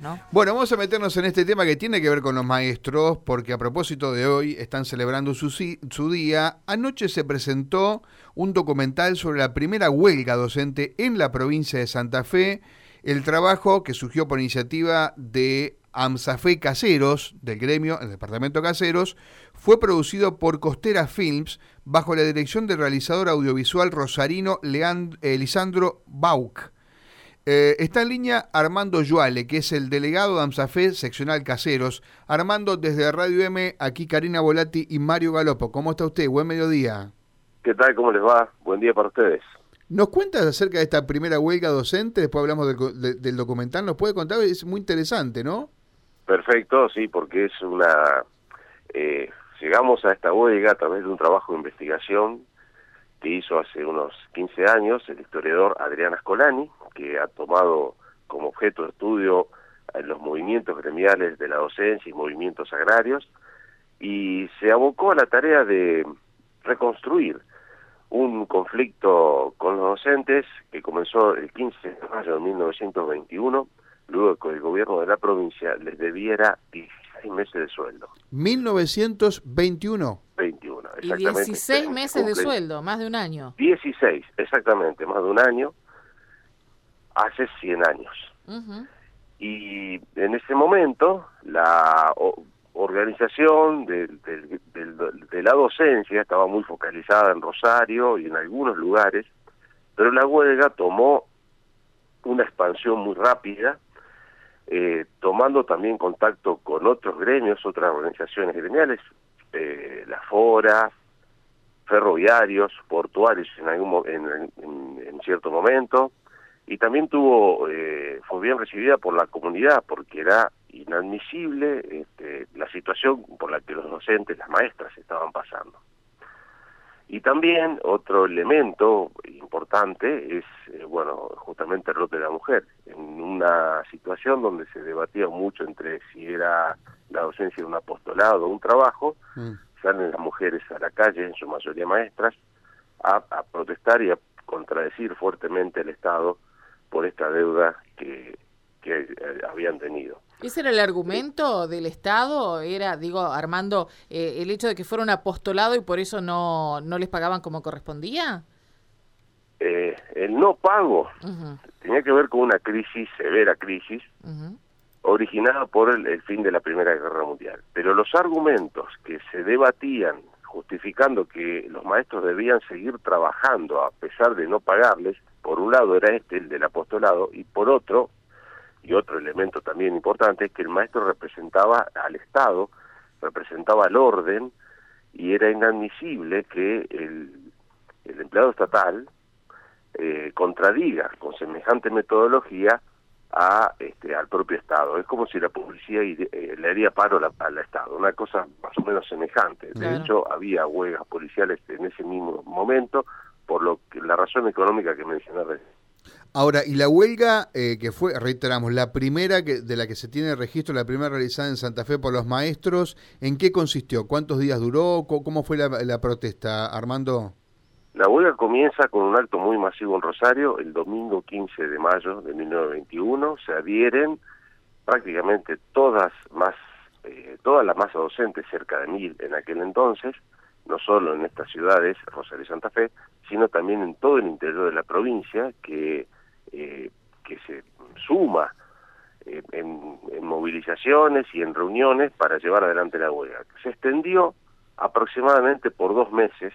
¿no? Bueno, vamos a meternos en este tema que tiene que ver con los maestros, porque a propósito de hoy están celebrando su, día. Anoche se presentó un documental sobre la primera huelga docente en la provincia de Santa Fe, el trabajo que surgió por iniciativa de AMSAFE Caseros, del gremio, el departamento Caseros, fue producido por Costera Films bajo la dirección del realizador audiovisual rosarino Leand eh, Lisandro. Eh, está en línea Armando Yuale, que es el delegado de AMSAFE seccional Caseros. Armando, desde Radio M, aquí Karina Volati y Mario Galopo. ¿Cómo está usted? Buen mediodía. ¿Qué tal? ¿Cómo les va? Buen día para ustedes. ¿Nos cuentas acerca de esta primera huelga docente? Después hablamos del, documental. ¿Nos puede contar? Es muy interesante, ¿no? Perfecto, sí, porque es una... Eh, llegamos a esta huelga a través de un trabajo de investigación que hizo hace unos 15 años el historiador Adrián Ascolani, que ha tomado como objeto de estudio los movimientos gremiales de la docencia y movimientos agrarios, y se abocó a la tarea de reconstruir un conflicto con los docentes que comenzó el 15 de mayo de 1921, luego que el gobierno de la provincia les debiera 16 meses de sueldo. 1921. 21, exactamente. Y 16 meses de sueldo, más de un año. 16, exactamente, más de un año, hace 100 años. Y en ese momento, la organización de, de, la docencia estaba muy focalizada en Rosario y en algunos lugares, pero la huelga tomó una expansión muy rápida, eh, tomando también contacto con otros gremios, otras organizaciones gremiales, eh, la FORA, ferroviarios, portuarios en, algún, en, cierto momento, y también tuvo eh, fue bien recibida por la comunidad porque era inadmisible este, la situación por la que los docentes, las maestras estaban pasando. Y también otro elemento importante es, eh, bueno, justamente el rol de la mujer, en una situación donde se debatía mucho entre si era la docencia un apostolado o un trabajo, mm. Salen las mujeres a la calle, en su mayoría maestras, a, a protestar y a contradecir fuertemente al Estado por esta deuda que, que eh, habían tenido. ¿Ese era el argumento del Estado? Era, digo, Armando, eh, el hecho de que fuera un apostolado y por eso no, no les pagaban como correspondía? Eh, el no pago tenía que ver con una crisis, severa crisis, originada por el, fin de la Primera Guerra Mundial. Pero los argumentos que se debatían justificando que los maestros debían seguir trabajando a pesar de no pagarles, por un lado era este, el del apostolado, y por otro, y otro elemento también importante es que el maestro representaba al Estado, representaba al orden y era inadmisible que el, el empleado estatal eh, contradiga con semejante metodología a este al propio Estado. Es como si la policía eh, le haría paro al Estado, una cosa más o menos semejante. De hecho, había huelgas policiales en ese mismo momento, por lo que la razón económica que mencioné recién. Ahora, y la huelga eh, que fue, reiteramos, la primera que, de la que se tiene registro, la primera realizada en Santa Fe por los maestros, ¿en qué consistió? ¿Cuántos días duró? ¿Cómo, fue la, protesta, Armando? La huelga comienza con un acto muy masivo en Rosario el domingo 15 de mayo de 1921. Se adhieren prácticamente todas más eh, toda la masa docente, cerca de mil en aquel entonces, no solo en estas ciudades, Rosario y Santa Fe, sino también en todo el interior de la provincia, que, eh, que se suma eh, en, movilizaciones y en reuniones para llevar adelante la huelga. Se extendió aproximadamente por dos meses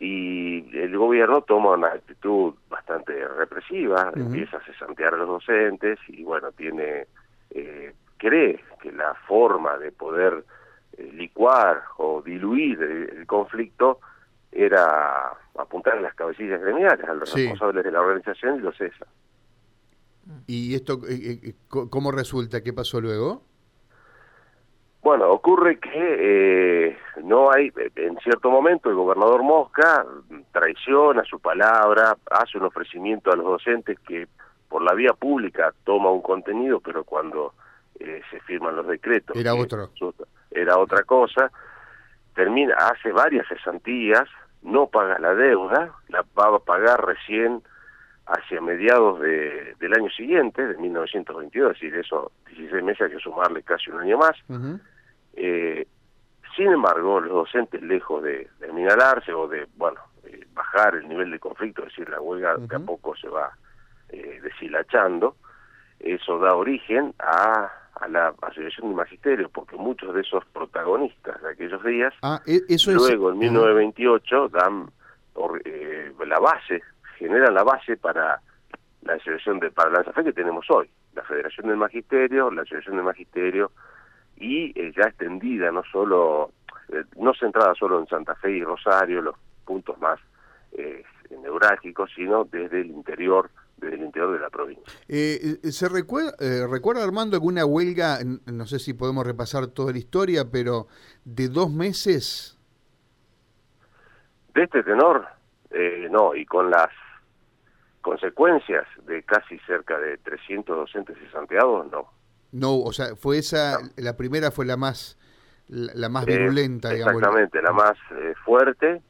y el gobierno toma una actitud bastante represiva, empieza a cesantear a los docentes y bueno, tiene eh, cree que la forma de poder eh, licuar o diluir el, conflicto era apuntar en las cabecillas gremiales, a los responsables de la organización y los cesa. ¿Y esto eh, eh, cómo resulta? ¿Qué pasó luego? Bueno, ocurre que no hay, en cierto momento el gobernador Mosca traiciona su palabra, hace un ofrecimiento a los docentes que por la vía pública toma un contenido, pero cuando se firman los decretos... Era otro era otra cosa, termina, hace varias cesantías, no paga la deuda, la va a pagar recién hacia mediados de, del año siguiente, de 1922, es decir, eso, 16 meses hay que sumarle casi un año más. Eh, sin embargo, los docentes, lejos de, de minalarse o de, bueno, eh, bajar el nivel de conflicto, es decir, la huelga de a poco se va eh, deshilachando, eso da origen a, a la asociación de magisterio, porque muchos de esos protagonistas de aquellos días, ah, e, eso luego en 1928 dan eh, la base, generan la base para la asociación de para la que tenemos hoy, la Federación del Magisterio, la Asociación del Magisterio, y eh, ya extendida, no solo, eh, no centrada solo en Santa Fe y Rosario, los puntos más eh, neurálgicos, sino desde el interior desde el interior de la provincia. ¿Se recuerda, recuerda, Armando, alguna huelga, no sé si podemos repasar toda la historia, pero de dos meses? De este tenor, no, y con las consecuencias de casi cerca de 300 docentes y santiago, no. No, o sea, fue esa, la primera fue la más, la, más virulenta, digamos. Exactamente, la más eh, fuerte,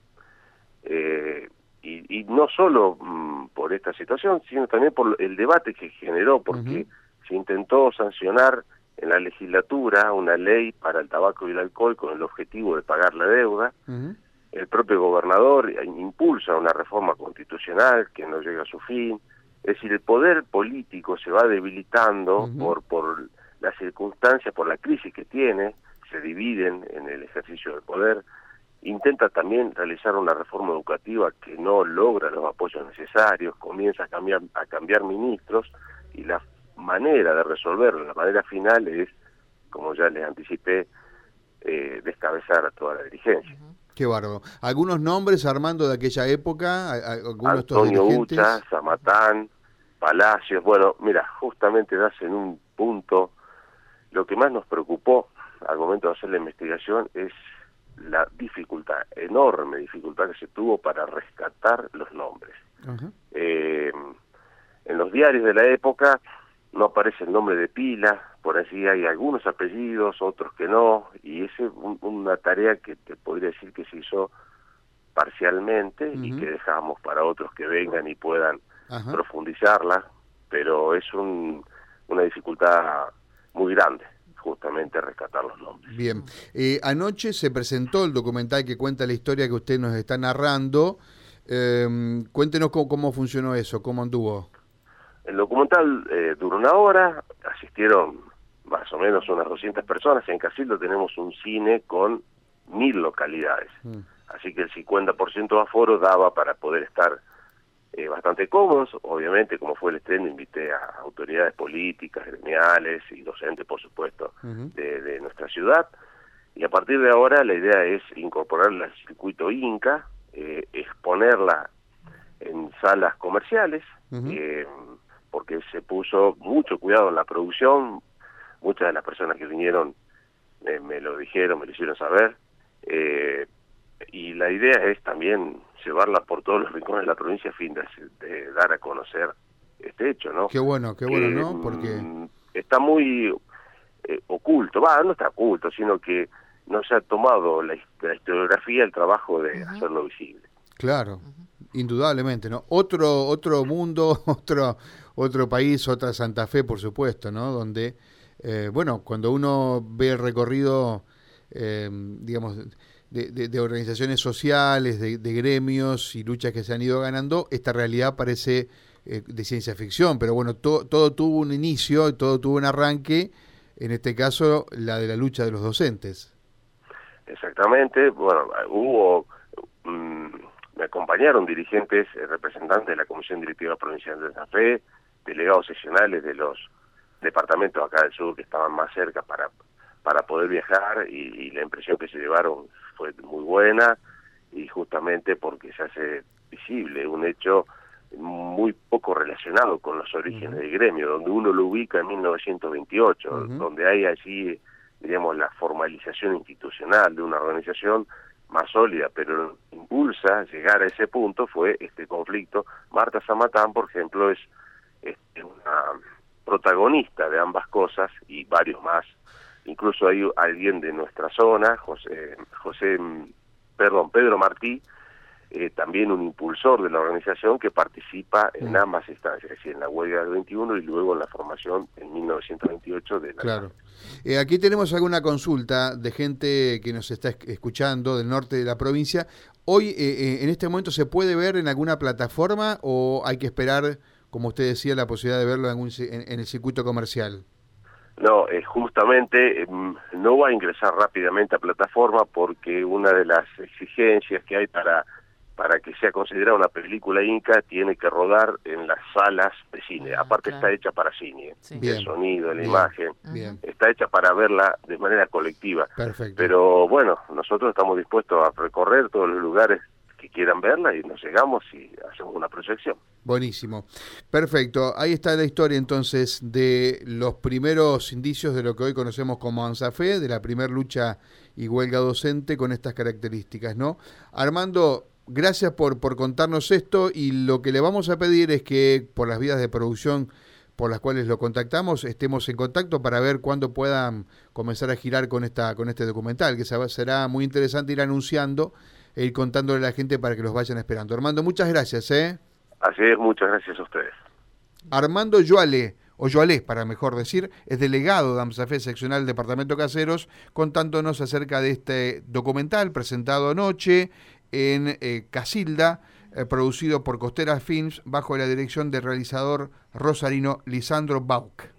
eh, y, y, no solo mm, por esta situación, sino también por el debate que generó, porque se intentó sancionar en la legislatura una ley para el tabaco y el alcohol con el objetivo de pagar la deuda. El propio gobernador impulsa una reforma constitucional que no llega a su fin es decir, el poder político se va debilitando por, por las circunstancias, por la crisis que tiene, se dividen en el ejercicio del poder, intenta también realizar una reforma educativa que no logra los apoyos necesarios, comienza a cambiar, a cambiar ministros y la manera de resolverlo, la manera final es, como ya les anticipé, eh, descabezar a toda la dirigencia. Qué bárbaro. ¿Algunos nombres, Armando, de aquella época? ¿Algunos Antonio Ucha, Zamatán, Palacios. Bueno, mira, justamente das en un punto. Lo que más nos preocupó al momento de hacer la investigación es la dificultad, enorme dificultad que se tuvo para rescatar los nombres. Eh, en los diarios de la época no aparece el nombre de pila, por así hay algunos apellidos, otros que no, y es una tarea que te podría decir que se hizo parcialmente y que dejamos para otros que vengan y puedan profundizarla, pero es un, una dificultad muy grande justamente rescatar los nombres. Bien, eh, anoche se presentó el documental que cuenta la historia que usted nos está narrando. Eh, cuéntenos cómo, cómo funcionó eso, cómo anduvo. El documental eh, duró una hora, asistieron más o menos unas 200 personas. En Casildo tenemos un cine con mil localidades, mm. así que el 50% de aforo daba para poder estar eh, bastante cómodos. Obviamente, como fue el estreno, invité a autoridades políticas, gremiales y docentes, por supuesto, de, nuestra ciudad. Y a partir de ahora la idea es incorporarla al circuito Inca, eh, exponerla en salas comerciales, porque se puso mucho cuidado en la producción, muchas de las personas que vinieron eh, me lo dijeron, me lo hicieron saber, eh, y la idea es también llevarla por todos los rincones de la provincia a fin de, dar a conocer este hecho, ¿no? Qué bueno, qué bueno, ¿no? Porque mm, está muy eh, oculto, va, no está oculto, sino que no se ha tomado la, historiografía el trabajo de hacerlo visible. Claro, indudablemente, ¿no? Otro otro mundo, otro otro país, otra Santa Fe, por supuesto, ¿no? Donde, eh, bueno, cuando uno ve el recorrido, eh, digamos, de, organizaciones sociales, de, gremios y luchas que se han ido ganando, esta realidad parece eh, de ciencia ficción, pero bueno, todo tuvo un inicio, todo tuvo un arranque, en este caso la de la lucha de los docentes. Exactamente, bueno, hubo... Mm, me acompañaron dirigentes, representantes de la Comisión Directiva Provincial de Santa Fe, delegados seccionales de los departamentos acá del sur que estaban más cerca para, para poder viajar y, la impresión que se llevaron fue muy buena y justamente porque se hace visible un hecho muy poco relacionado con los orígenes del gremio, donde uno lo ubica en 1928, donde hay allí, digamos, la formalización institucional de una organización más sólida, pero impulsa llegar a ese punto fue este conflicto. Marta Zamatán, por ejemplo, es es una protagonista de ambas cosas y varios más. Incluso hay alguien de nuestra zona, José, José perdón, Pedro Martí, eh, también un impulsor de la organización que participa en mm. ambas instancias, es decir, en la huelga del 21 y luego en la formación en 1928 de la Claro. Eh, aquí tenemos alguna consulta de gente que nos está escuchando del norte de la provincia. Hoy, eh, en este momento, ¿se puede ver en alguna plataforma o hay que esperar, como usted decía, la posibilidad de verlo en, en el circuito comercial? No, eh, justamente em, no va a ingresar rápidamente a plataforma porque una de las exigencias que hay para para que sea considerada una película inca tiene que rodar en las salas de cine. Ah, Aparte está hecha para cine, el sonido, la imagen, está hecha para verla de manera colectiva. Perfecto. Pero bueno, nosotros estamos dispuestos a recorrer todos los lugares que quieran verla y nos llegamos y hacemos una proyección. Buenísimo. Perfecto. Ahí está la historia entonces de los primeros indicios de lo que hoy conocemos como ANSAFE, de la primera lucha y huelga docente con estas características, ¿no? Armando, gracias por, por contarnos esto y lo que le vamos a pedir es que por las vías de producción por las cuales lo contactamos, estemos en contacto para ver cuándo puedan comenzar a girar con esta con este documental, que será muy interesante ir anunciando e ir contándole a la gente para que los vayan esperando. Armando, muchas gracias. ¿eh? Así es, muchas gracias a ustedes. Armando Yoale, o Yoalé para mejor decir, es delegado de AMSAFE seccional Departamento Caseros, contándonos acerca de este documental presentado anoche en eh, Casilda, eh, producido por Costera Films bajo la dirección del realizador rosarino Lisandro Bauck.